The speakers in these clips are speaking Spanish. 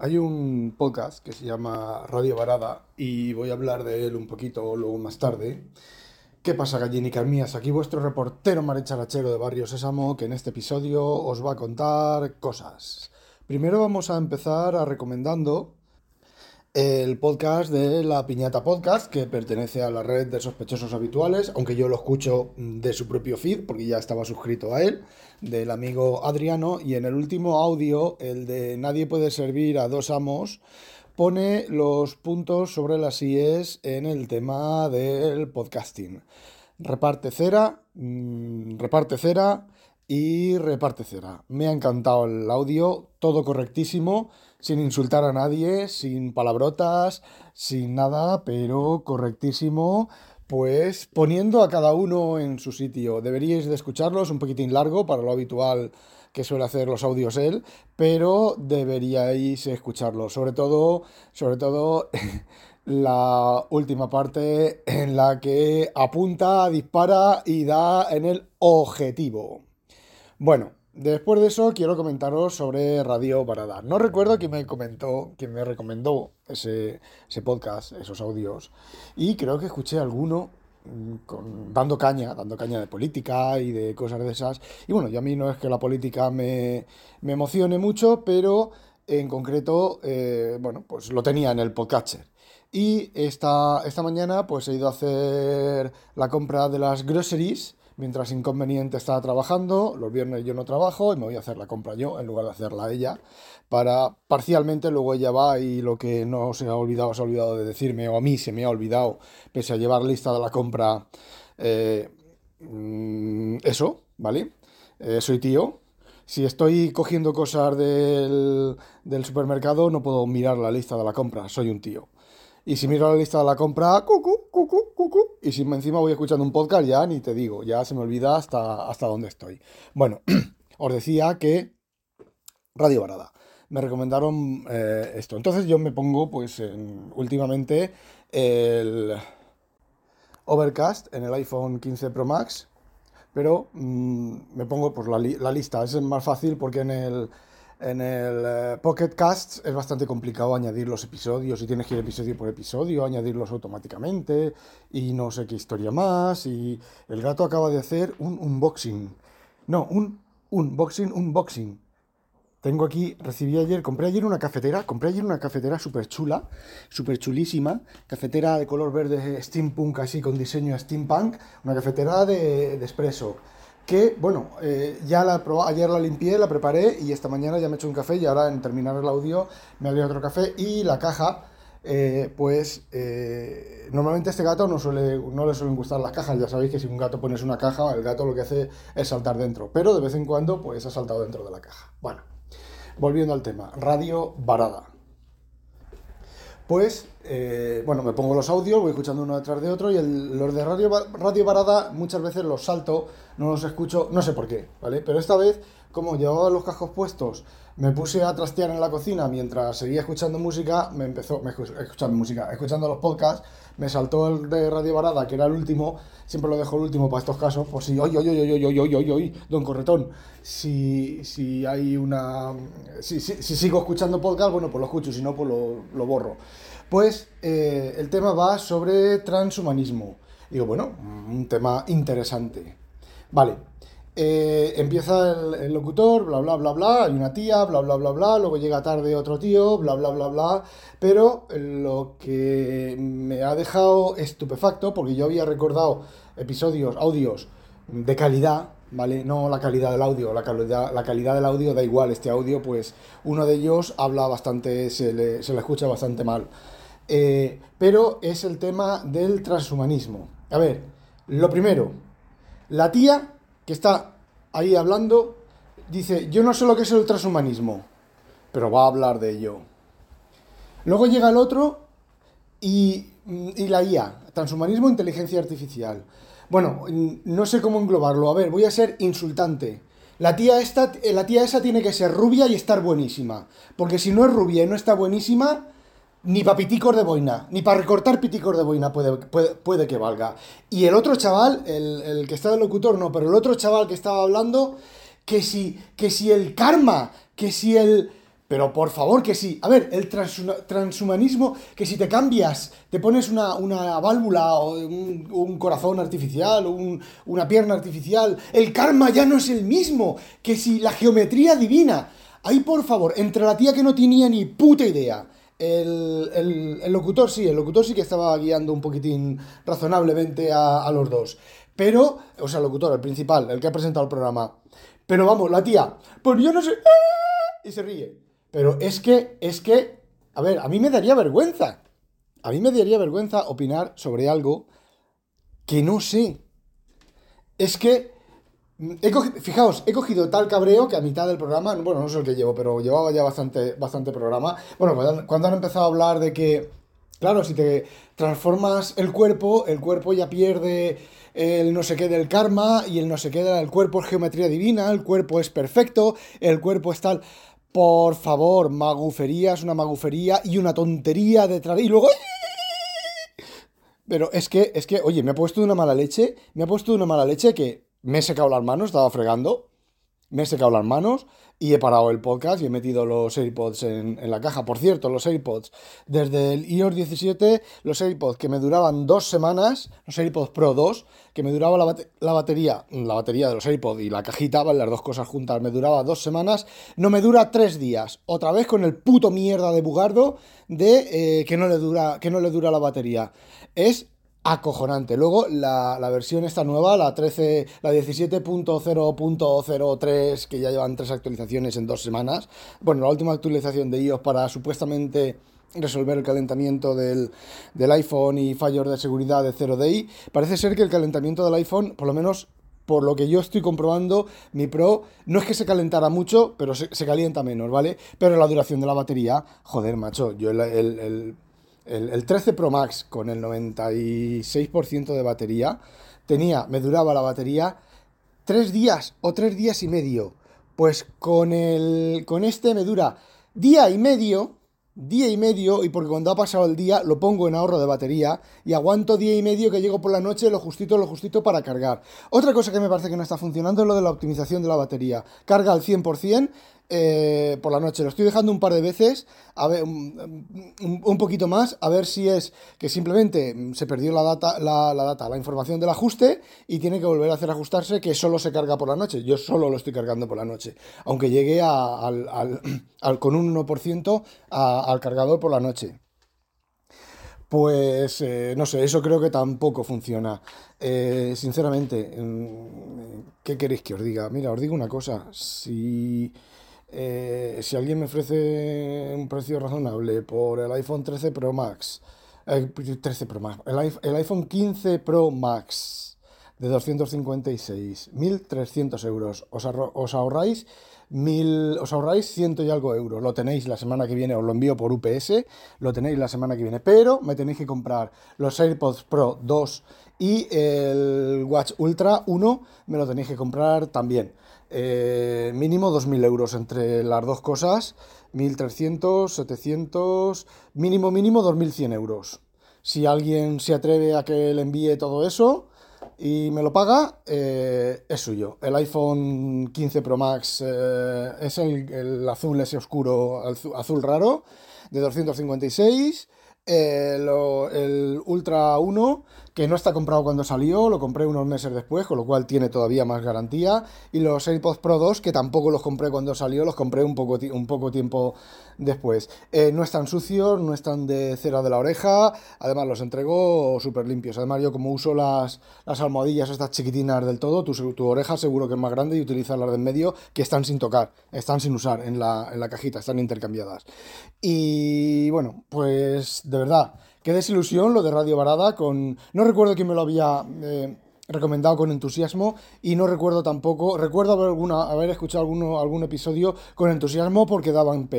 Hay un podcast que se llama Radio Varada y voy a hablar de él un poquito luego más tarde. ¿Qué pasa, gallinicas mías? Aquí vuestro reportero maricharachero de Barrio Sésamo que en este episodio os va a contar cosas. Primero vamos a empezar a recomendando el podcast de La Piñata Podcast, que pertenece a la red de sospechosos habituales, aunque yo lo escucho de su propio feed, porque ya estaba suscrito a él, del amigo Adriano, y en el último audio, el de Nadie puede servir a dos amos, pone los puntos sobre las IES en el tema del podcasting. Reparte cera, mmm, reparte cera, y reparte cera. Me ha encantado el audio, todo correctísimo, sin insultar a nadie, sin palabrotas, sin nada, pero correctísimo, pues poniendo a cada uno en su sitio. Deberíais de escucharlos un poquitín largo para lo habitual que suele hacer los audios él, pero deberíais escucharlo, sobre todo, sobre todo la última parte en la que apunta, dispara y da en el objetivo. Bueno, después de eso quiero comentaros sobre Radio Barada. No recuerdo quién me comentó, quién me recomendó ese, podcast, esos audios, y creo que escuché alguno mm, dando caña, dando caña de política y de cosas de esas. Y bueno, yo a mí no es que la política me, emocione mucho, pero en concreto, eh, bueno, pues lo tenía en el podcatcher. Y esta, esta mañana pues he ido a hacer la compra de las groceries mientras Inconveniente está trabajando, los viernes yo no trabajo y me voy a hacer la compra yo en lugar de hacerla ella, para parcialmente luego ella va y lo que no se ha olvidado, se ha olvidado de decirme, o a mí se me ha olvidado, pese a llevar lista de la compra, eh, mm, eso, ¿vale? Eh, soy tío. Si estoy cogiendo cosas del, del supermercado, no puedo mirar la lista de la compra, soy un tío. Y si miro la lista de la compra, cucu, cucu, cucu. Y si encima voy escuchando un podcast, ya ni te digo, ya se me olvida hasta, hasta dónde estoy. Bueno, os decía que Radio Barada. Me recomendaron eh, esto. Entonces yo me pongo, pues, últimamente el Overcast en el iPhone 15 Pro Max. Pero mm, me pongo pues, la, la lista. Es más fácil porque en el en el eh, Pocket Cast es bastante complicado añadir los episodios y tienes que ir episodio por episodio, añadirlos automáticamente y no sé qué historia más. Y el gato acaba de hacer un unboxing. No, un unboxing, unboxing. Tengo aquí, recibí ayer, compré ayer una cafetera, compré ayer una cafetera súper chula, súper chulísima, cafetera de color verde steampunk así con diseño steampunk, una cafetera de, de espresso que, bueno, eh, ya la ayer la limpié, la preparé y esta mañana ya me he hecho un café y ahora en terminar el audio me abrí otro café y la caja, eh, pues eh, normalmente a este gato no, suele, no le suelen gustar las cajas, ya sabéis que si un gato pones una caja, el gato lo que hace es saltar dentro, pero de vez en cuando pues ha saltado dentro de la caja. Bueno, volviendo al tema, radio varada. Pues, bueno, me pongo los audios, voy escuchando uno detrás de otro y los de radio, radio muchas veces los salto no los escucho, no sé por qué, ¿vale? Pero esta vez, como llevaba los cascos puestos, me puse a trastear en la cocina mientras seguía escuchando música, me empezó, escuchando música, escuchando los podcasts, me saltó el de Radio Barada, que era el último, siempre lo dejo el último para estos casos, por si, oye, oye, oye, oye, oye, oye, oye, don Corretón, si, si hay una, si, si, si, sigo escuchando podcast, bueno, pues lo escucho, si no, pues lo, lo borro. Pues eh, el tema va sobre transhumanismo. Digo, bueno, un tema interesante. Vale. Eh, empieza el, locutor, bla, bla, bla, bla, hay una tía, bla, bla, bla, bla, luego llega tarde otro tío, bla, bla, bla, bla, pero lo que me ha dejado estupefacto, porque yo había recordado episodios, audios de calidad, ¿vale? No la calidad del audio, la calidad, la calidad del audio da igual, este audio, pues uno de ellos habla bastante, se le, se le escucha bastante mal. Eh, pero es el tema del transhumanismo. A ver, lo primero, la tía que está ahí hablando dice, yo no sé lo que es el transhumanismo, pero va a hablar de ello. Luego llega el otro y, y la IA, transhumanismo, inteligencia artificial. Bueno, no sé cómo englobarlo. A ver, voy a ser insultante. La tía, esta, la tía esa tiene que ser rubia y estar buenísima. Porque si no es rubia y no está buenísima, ni para piticos de boina, ni para recortar piticos de boina puede, puede, que valga. Y el otro chaval, el, que está de locutor, no, pero el otro chaval que estaba hablando, que si, que si el karma, que si el... Pero por favor que sí. A ver, el transhumanismo, que si te cambias, te pones una, válvula o un, corazón artificial o una pierna artificial, el karma ya no es el mismo. Que si la geometría divina. Ahí, por favor, entre la tía que no tenía ni puta idea. El, el, locutor sí, el locutor sí que estaba guiando un poquitín razonablemente a, a los dos. Pero, o sea, el locutor, el principal, el que ha presentado el programa. Pero vamos, la tía, pues yo no sé. Y se ríe. Pero es que, es que, a ver, a mí me daría vergüenza. A mí me daría vergüenza opinar sobre algo que no sé. Es que, fijaos, he cogido tal cabreo que a mitad del programa, bueno, no sé el que llevo, pero llevaba ya bastante, bastante programa. Bueno, cuando, han empezado a hablar de que, claro, si te transformas el cuerpo, el cuerpo ya pierde el no sé qué del karma y el no sé qué del cuerpo es geometría divina, el cuerpo es perfecto, el cuerpo es tal. Por favor, magufería es una magufería y una tontería detrás. Y luego. Pero es que, es que, oye, me ha puesto una mala leche. Me ha puesto una mala leche que me he secado las manos, estaba fregando. Me he secado las manos y he parado el podcast y he metido los AirPods en, la caja. Por cierto, los AirPods, desde el iOS 17, los AirPods que me duraban dos semanas, los AirPods Pro 2, que me duraba la, batería, la batería de los AirPods y la cajita, ¿vale? las dos cosas juntas, me duraba dos semanas, no me dura tres días. Otra vez con el puto mierda de Bugardo de eh, que, no le dura, que no le dura la batería. Es acojonante. Luego la, versión esta nueva, la 13, la 17.0.03, que ya llevan tres actualizaciones en dos semanas. Bueno, la última actualización de iOS para supuestamente resolver el calentamiento del, iPhone y fallos de seguridad de 0DI. Parece ser que el calentamiento del iPhone, por lo menos por lo que yo estoy comprobando, mi Pro no es que se calentara mucho, pero se, calienta menos, ¿vale? Pero la duración de la batería, joder, macho, yo el, 13 Pro Max con el 96% de batería, tenía, me duraba la batería tres días o tres días y medio. Pues con, el, con este me dura día y medio, día y medio, y porque cuando ha pasado el día lo pongo en ahorro de batería y aguanto día y medio que llego por la noche lo justito, lo justito para cargar. Otra cosa que me parece que no está funcionando es lo de la optimización de la batería. Carga al 100%, eh, por la noche. Lo estoy dejando un par de veces, a ver, un, poquito más, a ver si es que simplemente se perdió la data, la, data, la información del ajuste y tiene que volver a hacer ajustarse que solo se carga por la noche. Yo solo lo estoy cargando por la noche, aunque llegue al, con un 1% al cargador por la noche. Pues eh, no sé, eso creo que tampoco funciona. Eh, sinceramente, ¿qué queréis que os diga? Mira, os digo una cosa. Si eh, si alguien me ofrece un precio razonable por el iPhone 13 Pro Max, 13 Pro Max, el, iPhone 15 Pro Max de 256, 1.300 euros, os, os ahorráis mil, os ahorráis ciento y algo euros. Lo tenéis la semana que viene, os lo envío por UPS, lo tenéis la semana que viene, pero me tenéis que comprar los AirPods Pro 2 y el Watch Ultra 1, me lo tenéis que comprar también. Eh, mínimo 2.000 euros entre las dos cosas, 1.300, 700, mínimo mínimo 2.100 euros. Si alguien se atreve a que le envíe todo eso y me lo paga, eh, es suyo. El iPhone 15 Pro Max eh, es el, azul ese oscuro, azul raro, de 256. el Ultra 1 que no está comprado cuando salió, lo compré unos meses después, con lo cual tiene todavía más garantía. Y los AirPods Pro 2, que tampoco los compré cuando salió, los compré un poco, un poco tiempo después. Eh, no están sucios, no están de cera de la oreja, además los entrego súper limpios. Además yo como uso las, las almohadillas estas chiquitinas del todo, tu, tu oreja seguro que es más grande y utilizas las de en medio que están sin tocar, están sin usar en la, en la cajita, están intercambiadas. Y bueno, pues de verdad Qué desilusión lo de Radio Varada con... No recuerdo quién me lo había eh, recomendado con entusiasmo y no recuerdo tampoco... Recuerdo haber, alguna, haber escuchado alguno, algún episodio con entusiasmo porque daban,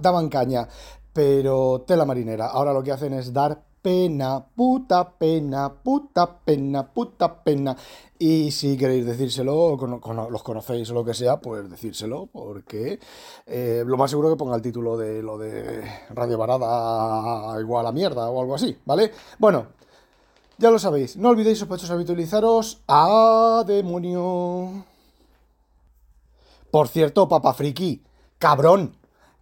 daban caña. Pero tela marinera. Ahora lo que hacen es dar pena, puta pena, puta pena, puta pena. Y si queréis decírselo, o los conocéis o lo que sea, pues decírselo, porque eh, lo más seguro que ponga el título de lo de Radio Varada igual a mierda o algo así, ¿vale? Bueno, ya lo sabéis, no olvidéis sospechosos habitualizaros a demonio. Por cierto, Papa Friki, cabrón,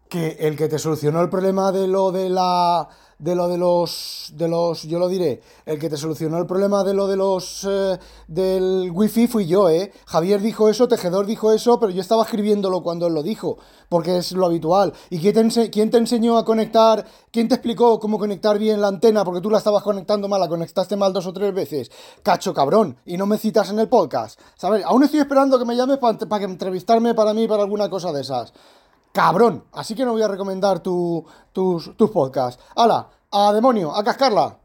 que el que te solucionó el problema de lo de la de lo de los de los yo lo diré el que te solucionó el problema de lo de los eh, del wifi fui yo eh. Javier dijo eso Tejedor dijo eso pero yo estaba escribiéndolo cuando él lo dijo porque es lo habitual. Y quién te, quién te enseñó a conectar quién te explicó cómo conectar bien la antena porque tú la estabas conectando mal la conectaste mal dos o tres veces. Cacho cabrón y no me citas en el podcast. Sabes aún estoy esperando que me llames para que entrevistarme para mí para alguna cosa de esas cabrón. Así que no voy a recomendar tus, tus podcasts. ¡Hala! ¡A demonio! ¡A cascarla!